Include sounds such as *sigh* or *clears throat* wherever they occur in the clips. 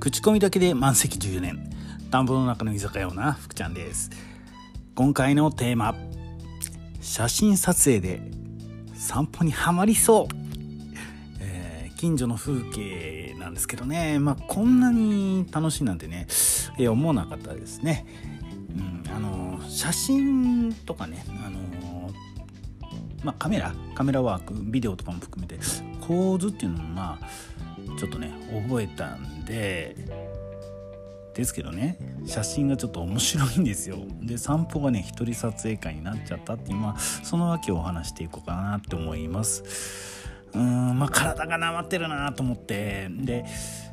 口コミだけで満席14年。田んぼの中の居酒屋オーナー福ちゃんです。今回のテーマ写真撮影で散歩にはまりそう、えー、近所の風景なんですけどね。まあこんなに楽しいなんてね、えー、思わなかったですね、うん、あの写真とかねあのまあ、カメラカメラワークビデオとかも含めて構図っていうのもまあちょっとね覚えたんでですけどね写真がちょっと面白いんですよ。で散歩がね一人撮影会になっちゃったっていうまあその訳をお話していこうかなって思います。うーんまあ体がなまってるなと思って。で、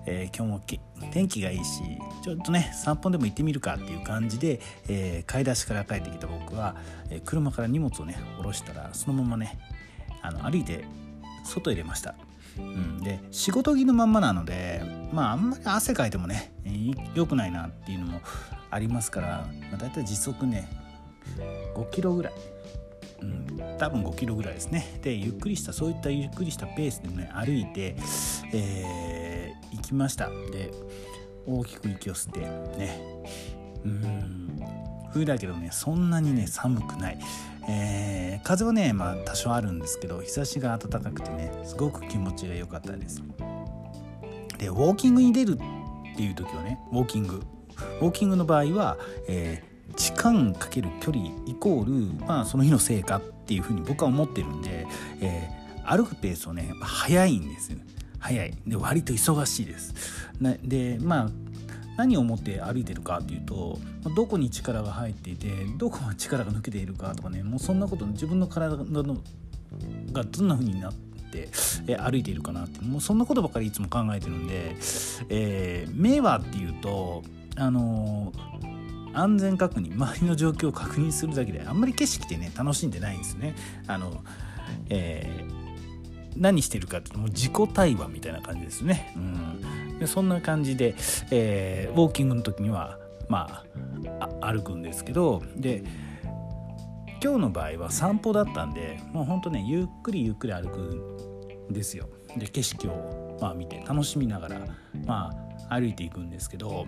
えー、今日も天気がいいしちょっとね散歩でも行ってみるかっていう感じで、えー、買い出しから帰ってきた僕は、えー、車から荷物をね下ろしたらそのままねあの歩いて外へ出ました。うん、で仕事着のまんまなのでまああんまり汗かいてもね良くないなっていうのもありますから、まあ、大体時速ね5キロぐらい、うん、多分5キロぐらいですね。でゆっくりしたそういったゆっくりしたペースでね歩いて、えー、行きました。で大きく息を吸ってね。うん。冬だけどねそんなにね寒くない。えー、風はね、まあ、多少あるんですけど日差しが暖かくてねすごく気持ちが良かったです。でウォーキングに出るっていう時はねウォーキング。ウォーキングの場合は、えー、時間かける距離イコール、まあ、その日の成果っていうふうに僕は思ってるんで、えー、歩くペースをね速いんですよ。早い。で割と忙しいです。でまあ何を思って歩いてるかっていうとどこに力が入っていてどこが力が抜けているかとかねもうそんなこと自分の体のがどんな風になって、歩いているかなってもうそんなことばかりいつも考えてるんで、えー、目はっていうとあのー、安全確認周りの状況を確認するだけであんまり景色ってね楽しんでないんですね。あのえー何してるかっていうともう自己対話みたいな感じですね。うん、でそんな感じで、えー、ウォーキングの時にはまあ歩くんですけどで今日の場合は散歩だったんでもうほんとねゆっくりゆっくり歩くんですよ。で景色を、まあ、見て楽しみながら、まあ、歩いていくんですけど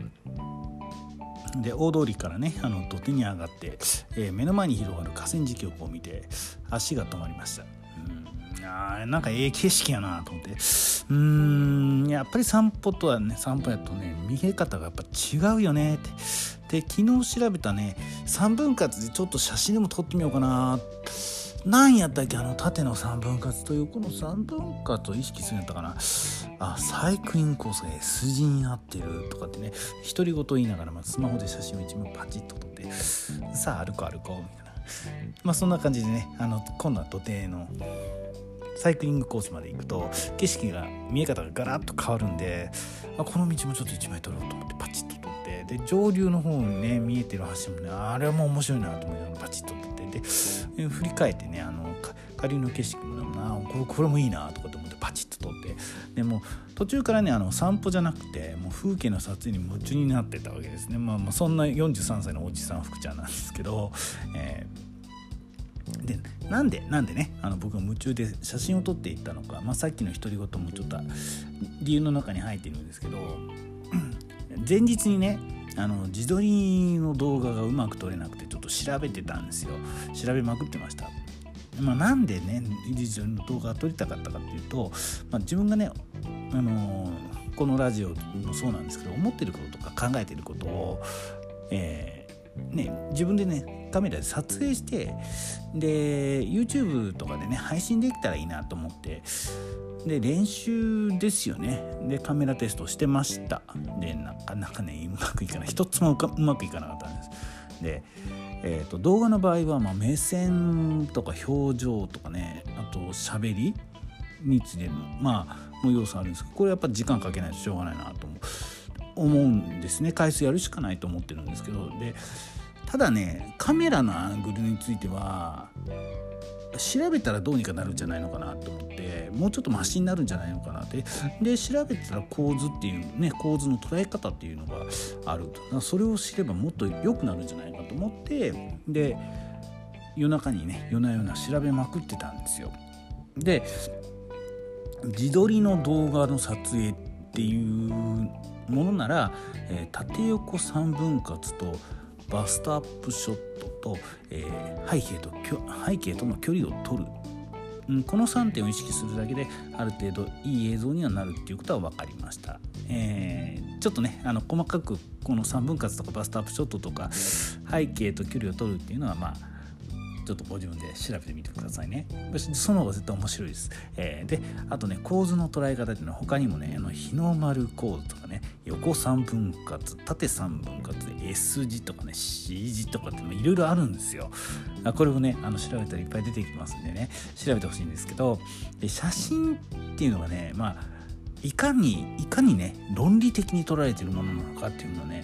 で大通りからねあの土手に上がって、えー、目の前に広がる河川敷をこう見て足が止まりました。あなんかええ景色やなと思って。うーんやっぱり散歩とはね散歩やとね見え方がやっぱ違うよねって。で昨日調べたね3分割でちょっと写真でも撮ってみようかな。何やったっけあの縦の3分割と横の3分割を意識するんやったかな。あサイクリングコースが S 字になってるとかってね独り言言いながら、まあ、スマホで写真を一枚パチッと撮ってさあ歩こう歩こうみたいな。まあそんな感じでねあの今度は土手のサイクリングコースまで行くと景色が見え方がガラッと変わるんであこの道もちょっと1枚撮ろうと思ってパチッと撮ってで上流の方にね見えてる橋もねあれはもう面白いなと思いながらパチッと撮ってで振り返ってねあの下流の景色もなこれこれもいいなとかと思ってパチッと撮ってでも途中からねあの散歩じゃなくてもう風景の撮影に夢中になってたわけですね。まあ、まあそんな43歳のおじさん福ちゃんなんですけど、えーでなんでなんでねあの僕が夢中で写真を撮っていったのか、まあ、さっきの独り言もちょっと理由の中に入ってるんですけど *clears throat* 前日にねあの自撮りの動画がうまく撮れなくてちょっと調べてたんですよ調べまくってました。まあ、なんでね自撮りの動画が撮りたかったかっていうと、まあ、自分がねあのこのラジオもそうなんですけど思ってることとか考えてることを、えーね、自分でねカメラで撮影してで YouTube とかでね配信できたらいいなと思ってで練習ですよね。でカメラテストしてました。でなかなかねうまくいかない。一つもうまくいかなかったんです。で、えーと、動画の場合はまあ目線とか表情とかねあと喋りについてのまあの要素あるんですけどこれやっぱ時間かけないとしょうがないなと思う思うんですね。回数やるしかないと思ってるんですけどでただねカメラのアングルについては調べたらどうにかなるんじゃないのかなと思ってもうちょっとマシになるんじゃないのかなって。で調べたら構図っていうね構図の捉え方っていうのがあると。それを知ればもっと良くなるんじゃないかと思ってで夜中にね夜な夜な調べまくってたんですよ。で自撮りの動画の撮影っていうものなら、えー、縦横3分割とバストアップショットと、えー、背景と背景との距離を取る、うん、この3点を意識するだけである程度いい映像にはなるっていうことは分かりました、えー、ちょっとねあの細かくこの3分割とかバストアップショットとか背景と距離を取るっていうのはまあちょっとご自分で調べてみてくださいね。その方が絶対面白いです、えー、であとね構図の捉え方っていうのは他にもねあの日の丸構図とかね横3分割縦3分割 S 字とかね C 字とかっていろいろあるんですよ。これをねあの調べたらいっぱい出てきますんでね調べてほしいんですけどで写真っていうのがねまあいかにいかにね論理的に捉えてるものなのかっていうのをね、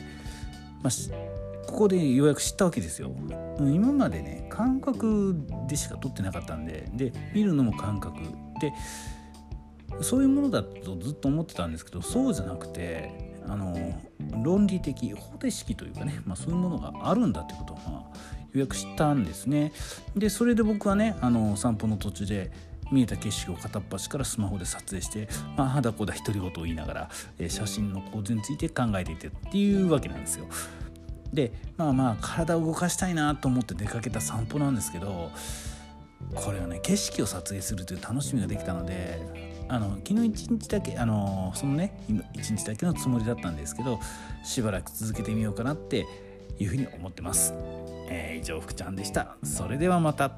まあここでようやく知ったわけですよ。今までね感覚でしか撮ってなかったんでで見るのも感覚でそういうものだとずっと思ってたんですけどそうじゃなくてあの論理的方程式というかね、まあ、そういうものがあるんだってことを、まあ、ようやく知ったんですね。でそれで僕はねあの散歩の途中で見えた景色を片っ端からスマホで撮影して、まあ、肌こだ独り言を言いながら、え写真の構図について考えていてっていうわけなんですよ。でまあまあ体を動かしたいなと思って出かけた散歩なんですけどこれはね景色を撮影するという楽しみができたのであの昨日一日だけあのそのね一日だけのつもりだったんですけどしばらく続けてみようかなっていうふうに思ってます。えー、以上福ちゃんでした。それではまた。